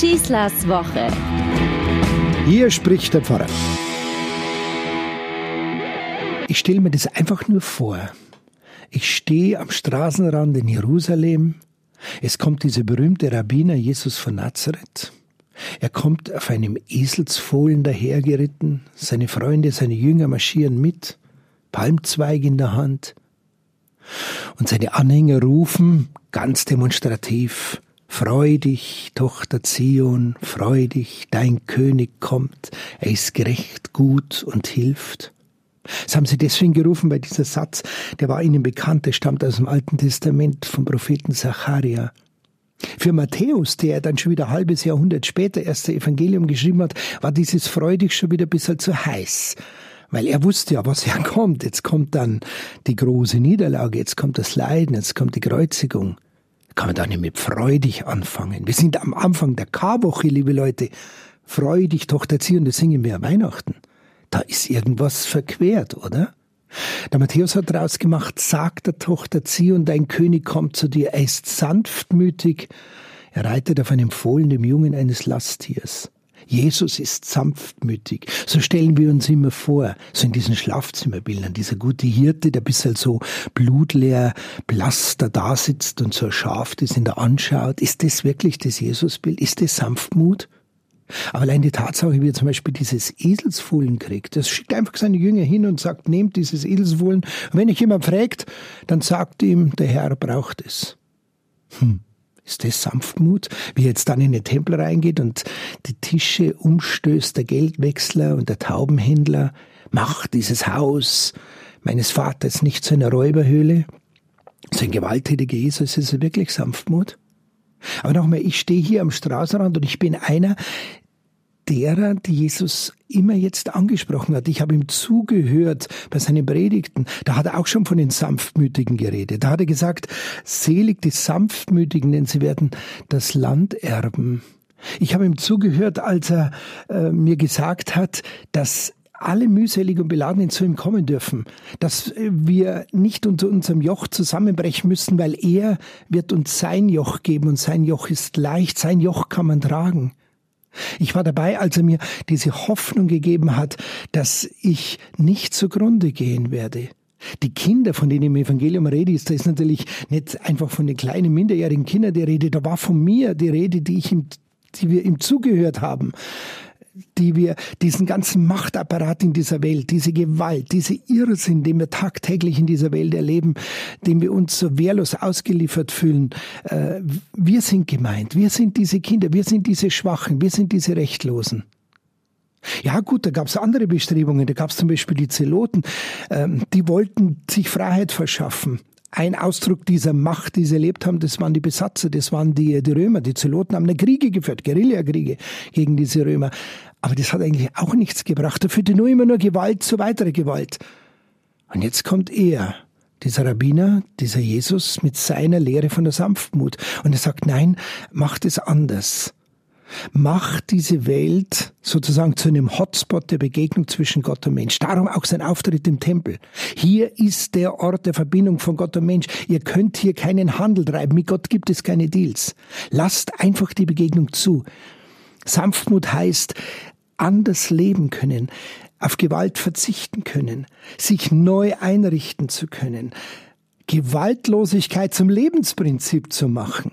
Schießlers Woche. Hier spricht der Pfarrer. Ich stelle mir das einfach nur vor. Ich stehe am Straßenrand in Jerusalem. Es kommt dieser berühmte Rabbiner Jesus von Nazareth. Er kommt auf einem Eselsfohlen dahergeritten. Seine Freunde, seine Jünger marschieren mit, Palmzweig in der Hand. Und seine Anhänger rufen ganz demonstrativ, Freu dich, Tochter Zion, freu dich, dein König kommt, er ist gerecht, gut und hilft. Das haben sie deswegen gerufen, weil dieser Satz, der war ihnen bekannt, der stammt aus dem Alten Testament vom Propheten Zacharia. Für Matthäus, der dann schon wieder ein halbes Jahrhundert später erst das Evangelium geschrieben hat, war dieses freudig schon wieder ein bisschen zu heiß. Weil er wusste ja, was ja kommt. Jetzt kommt dann die große Niederlage, jetzt kommt das Leiden, jetzt kommt die Kreuzigung. Kann man da nicht mit freudig anfangen. Wir sind am Anfang der Karwoche, liebe Leute. Freudig, Tochter Zion, das singen wir Weihnachten. Da ist irgendwas verquert, oder? Der Matthäus hat daraus gemacht, sagt der Tochter Zion, dein König kommt zu dir, er ist sanftmütig, er reitet auf einem Fohlen, dem Jungen eines Lasttiers. Jesus ist sanftmütig. So stellen wir uns immer vor, so in diesen Schlafzimmerbildern, dieser gute Hirte, der bis halt so blutleer, blass da, da sitzt und so ein Schaf, das ihn da anschaut. Ist das wirklich das Jesusbild? Ist das Sanftmut? Aber allein die Tatsache, wie er zum Beispiel dieses Eselsfohlen kriegt, das schickt einfach seine Jünger hin und sagt, nehmt dieses Eselsfohlen. Und wenn ich jemand fragt, dann sagt ihm, der Herr braucht es. Hm. Ist das Sanftmut? Wie er jetzt dann in den Tempel reingeht und die Tische umstößt, der Geldwechsler und der Taubenhändler, macht dieses Haus meines Vaters nicht zu einer Räuberhöhle? So ein gewalttätiger Jesus, ist es wirklich Sanftmut? Aber nochmal, ich stehe hier am Straßenrand und ich bin einer, derer, die Jesus immer jetzt angesprochen hat. Ich habe ihm zugehört bei seinen Predigten. Da hat er auch schon von den Sanftmütigen geredet. Da hat er gesagt, selig die Sanftmütigen, denn sie werden das Land erben. Ich habe ihm zugehört, als er äh, mir gesagt hat, dass alle mühselig und Beladenen zu ihm kommen dürfen, dass wir nicht unter unserem Joch zusammenbrechen müssen, weil er wird uns sein Joch geben und sein Joch ist leicht, sein Joch kann man tragen. Ich war dabei, als er mir diese Hoffnung gegeben hat, dass ich nicht zugrunde gehen werde. Die Kinder, von denen im Evangelium rede, ist, da ist natürlich nicht einfach von den kleinen minderjährigen Kindern die Rede, da war von mir die Rede, die ich ihm, die wir ihm zugehört haben die wir diesen ganzen Machtapparat in dieser Welt, diese Gewalt, diese Irrsinn, den wir tagtäglich in dieser Welt erleben, dem wir uns so wehrlos ausgeliefert fühlen, äh, wir sind gemeint, wir sind diese Kinder, wir sind diese Schwachen, wir sind diese Rechtlosen. Ja gut, da gab es andere Bestrebungen, da gab es zum Beispiel die Zeloten, ähm, die wollten sich Freiheit verschaffen ein Ausdruck dieser Macht, die sie erlebt haben, das waren die Besatzer, das waren die, die Römer. Die Zeloten haben eine Kriege geführt, Guerillakriege gegen diese Römer. Aber das hat eigentlich auch nichts gebracht. Da führte nur immer nur Gewalt zu weiterer Gewalt. Und jetzt kommt er, dieser Rabbiner, dieser Jesus mit seiner Lehre von der Sanftmut. Und er sagt, nein, macht es anders macht diese Welt sozusagen zu einem Hotspot der Begegnung zwischen Gott und Mensch. Darum auch sein Auftritt im Tempel. Hier ist der Ort der Verbindung von Gott und Mensch. Ihr könnt hier keinen Handel treiben. Mit Gott gibt es keine Deals. Lasst einfach die Begegnung zu. Sanftmut heißt, anders leben können, auf Gewalt verzichten können, sich neu einrichten zu können, Gewaltlosigkeit zum Lebensprinzip zu machen.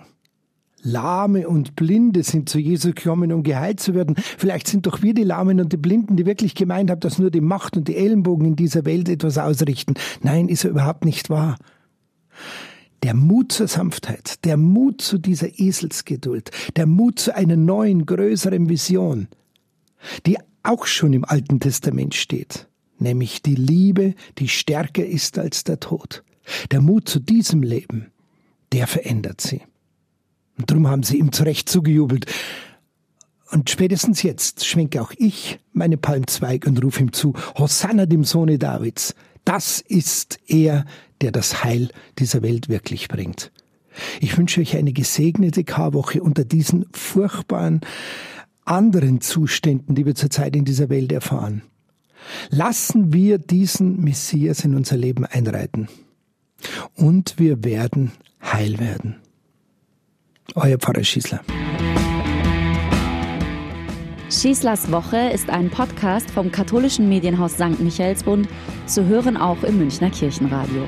Lahme und Blinde sind zu Jesus gekommen, um geheilt zu werden. Vielleicht sind doch wir die Lahmen und die Blinden, die wirklich gemeint haben, dass nur die Macht und die Ellenbogen in dieser Welt etwas ausrichten. Nein, ist er überhaupt nicht wahr. Der Mut zur Sanftheit, der Mut zu dieser Eselsgeduld, der Mut zu einer neuen, größeren Vision, die auch schon im Alten Testament steht, nämlich die Liebe, die stärker ist als der Tod. Der Mut zu diesem Leben, der verändert sie. Und darum haben sie ihm zu Recht zugejubelt. Und spätestens jetzt schwenke auch ich meine Palmzweig und rufe ihm zu, Hosanna dem Sohne Davids. Das ist er, der das Heil dieser Welt wirklich bringt. Ich wünsche euch eine gesegnete Karwoche unter diesen furchtbaren anderen Zuständen, die wir zurzeit in dieser Welt erfahren. Lassen wir diesen Messias in unser Leben einreiten. Und wir werden heil werden euer Pfarrer Schießler. Schießlers Woche ist ein Podcast vom katholischen Medienhaus St. Michaelsbund, zu hören auch im Münchner Kirchenradio.